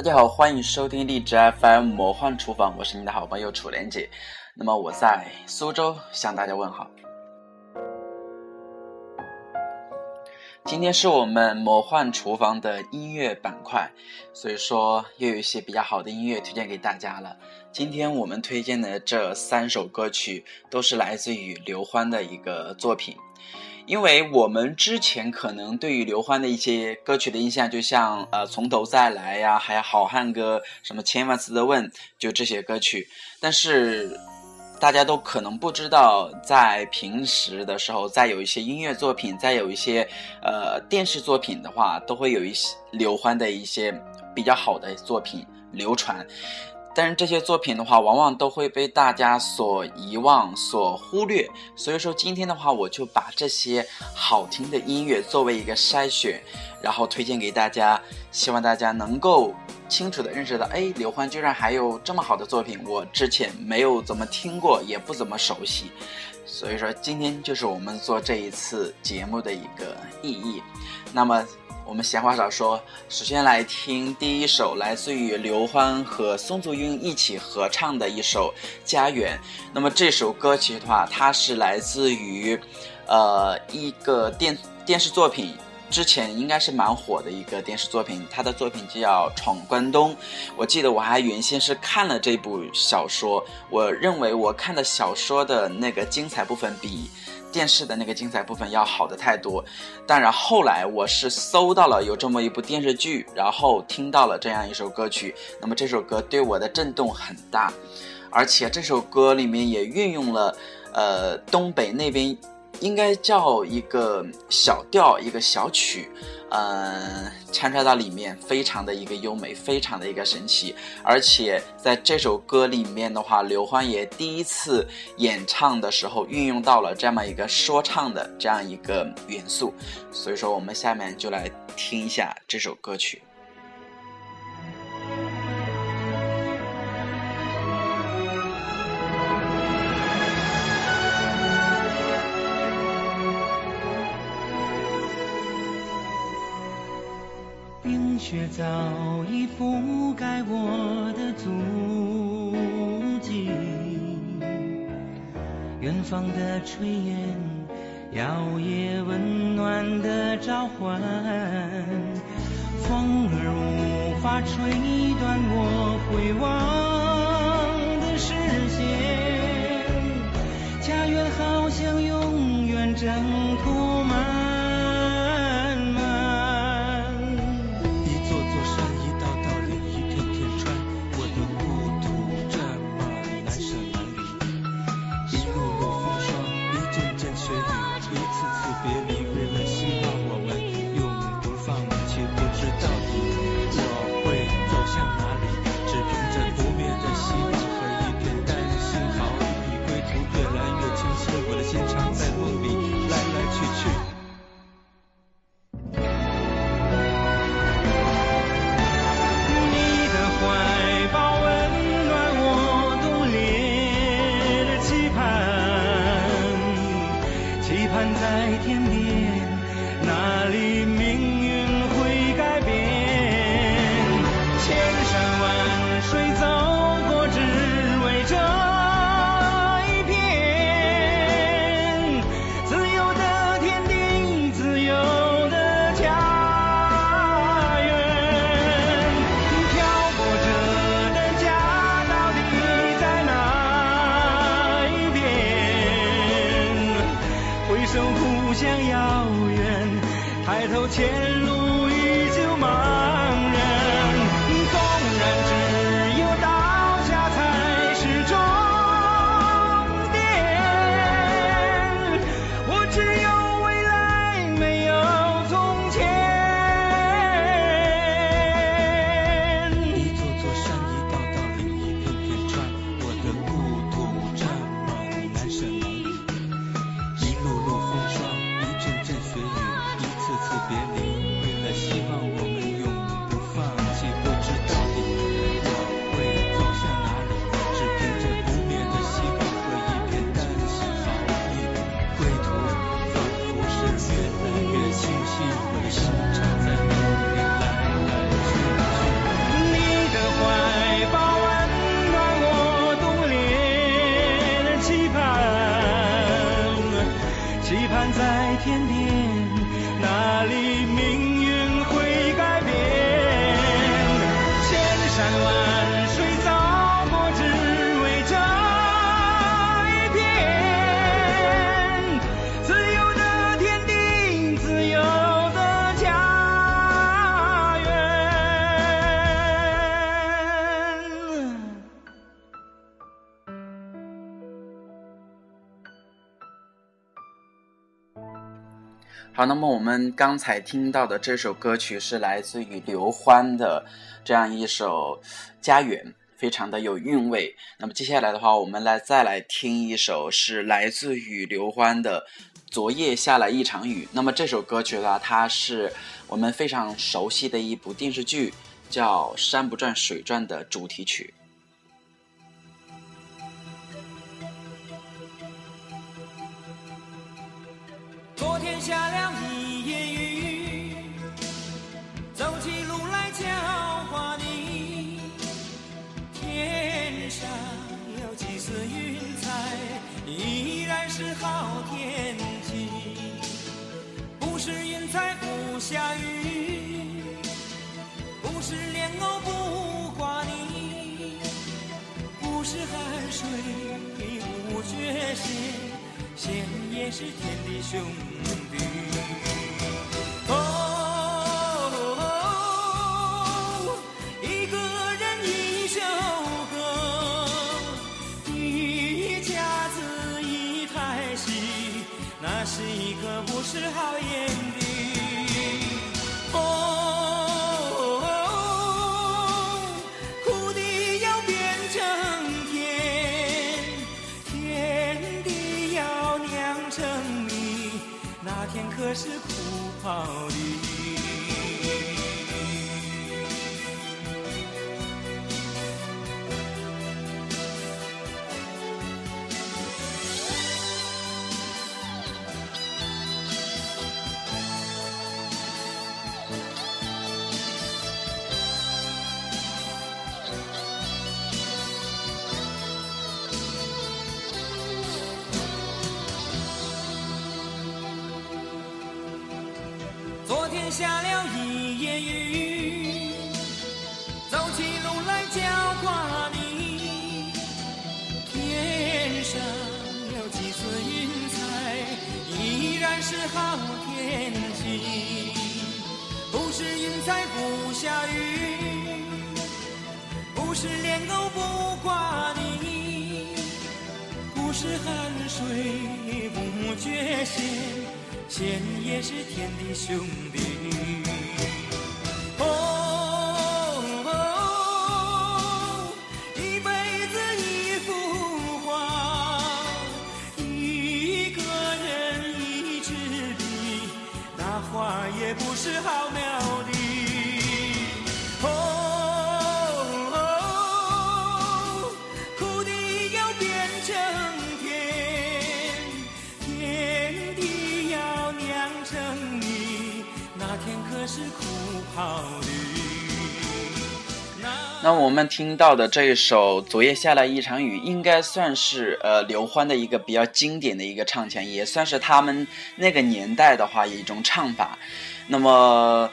大家好，欢迎收听荔枝 FM 魔幻厨房，我是你的好朋友楚莲姐。那么我在苏州向大家问好。今天是我们魔幻厨房的音乐板块，所以说又有一些比较好的音乐推荐给大家了。今天我们推荐的这三首歌曲都是来自于刘欢的一个作品。因为我们之前可能对于刘欢的一些歌曲的印象，就像呃从头再来呀，还有好汉歌，什么千万次的问，就这些歌曲。但是大家都可能不知道，在平时的时候，在有一些音乐作品，在有一些呃电视作品的话，都会有一些刘欢的一些比较好的作品流传。但是这些作品的话，往往都会被大家所遗忘、所忽略。所以说今天的话，我就把这些好听的音乐作为一个筛选，然后推荐给大家。希望大家能够清楚的认识到，哎，刘欢居然还有这么好的作品，我之前没有怎么听过，也不怎么熟悉。所以说今天就是我们做这一次节目的一个意义。那么。我们闲话少说，首先来听第一首来自于刘欢和宋祖英一起合唱的一首《家园》。那么这首歌曲的话，它是来自于，呃，一个电电视作品，之前应该是蛮火的一个电视作品，它的作品叫《闯关东》。我记得我还原先是看了这部小说，我认为我看的小说的那个精彩部分比。电视的那个精彩部分要好的太多，当然后来我是搜到了有这么一部电视剧，然后听到了这样一首歌曲，那么这首歌对我的震动很大，而且这首歌里面也运用了，呃，东北那边。应该叫一个小调，一个小曲，嗯，掺插到里面，非常的一个优美，非常的一个神奇。而且在这首歌里面的话，刘欢也第一次演唱的时候运用到了这么一个说唱的这样一个元素。所以说，我们下面就来听一下这首歌曲。却早已覆盖我的足迹，远方的炊烟摇曳温暖的召唤，风儿无法吹断我回望天边，那里好，那么我们刚才听到的这首歌曲是来自于刘欢的这样一首《家园》，非常的有韵味。那么接下来的话，我们来再来听一首是来自于刘欢的《昨夜下了一场雨》。那么这首歌曲呢，它是我们非常熟悉的一部电视剧叫《山不转水转》的主题曲。下了一夜雨，走起路来叫唤你。天上有几丝云彩，依然是好天气。不是云彩不下雨，不是莲藕不挂泥，不是汗水不觉咸。咸也是天地兄成蜜，那天可是苦跑的。下了一夜雨，走起路来叫唤你。天上有几丝云彩，依然是好天气。不是云彩不下雨，不是莲藕不挂泥，不是汗水不觉咸，咸也是天地兄弟。那我们听到的这一首《昨夜下了一场雨》，应该算是呃刘欢的一个比较经典的一个唱腔，也算是他们那个年代的话一种唱法。那么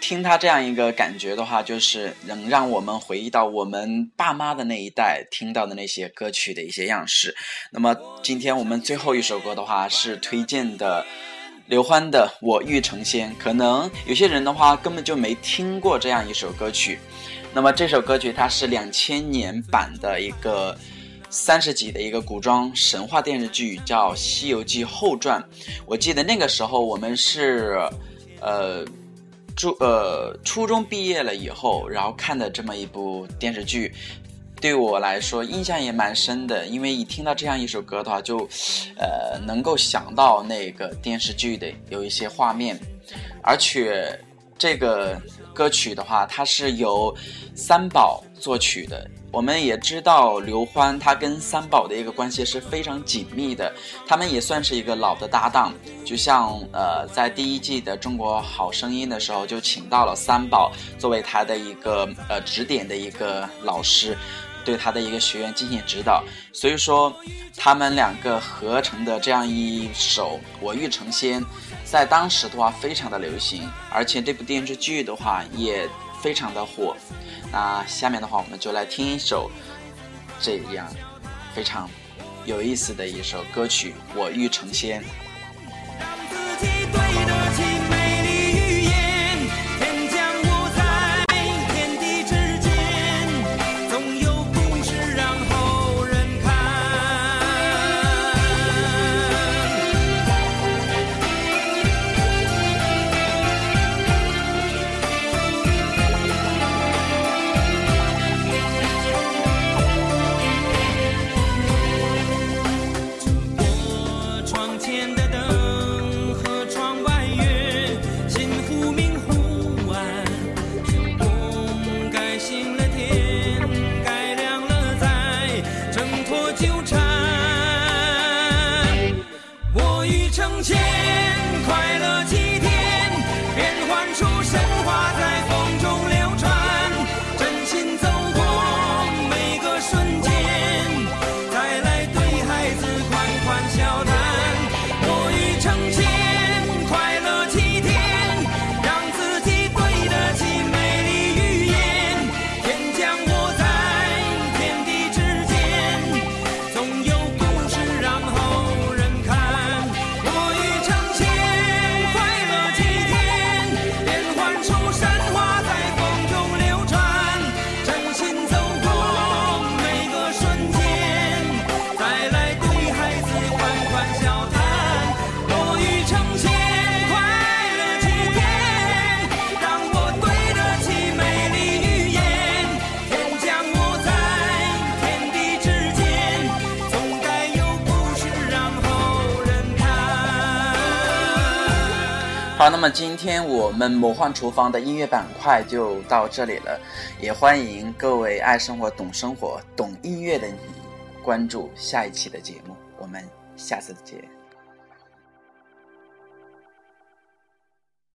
听他这样一个感觉的话，就是能让我们回忆到我们爸妈的那一代听到的那些歌曲的一些样式。那么今天我们最后一首歌的话是推荐的。刘欢的《我欲成仙》，可能有些人的话根本就没听过这样一首歌曲。那么这首歌曲它是两千年版的一个三十集的一个古装神话电视剧，叫《西游记后传》。我记得那个时候我们是，呃，初呃初中毕业了以后，然后看的这么一部电视剧。对我来说印象也蛮深的，因为一听到这样一首歌的话，就，呃，能够想到那个电视剧的有一些画面，而且这个歌曲的话，它是由三宝作曲的。我们也知道刘欢他跟三宝的一个关系是非常紧密的，他们也算是一个老的搭档。就像呃，在第一季的《中国好声音》的时候，就请到了三宝作为他的一个呃指点的一个老师。对他的一个学员进行指导。所以说，他们两个合成的这样一首《我欲成仙》，在当时的话非常的流行，而且这部电视剧的话也非常的火。那下面的话，我们就来听一首这样非常有意思的一首歌曲《我欲成仙》。好，那么今天我们魔幻厨房的音乐板块就到这里了，也欢迎各位爱生活、懂生活、懂音乐的你关注下一期的节目，我们下次见。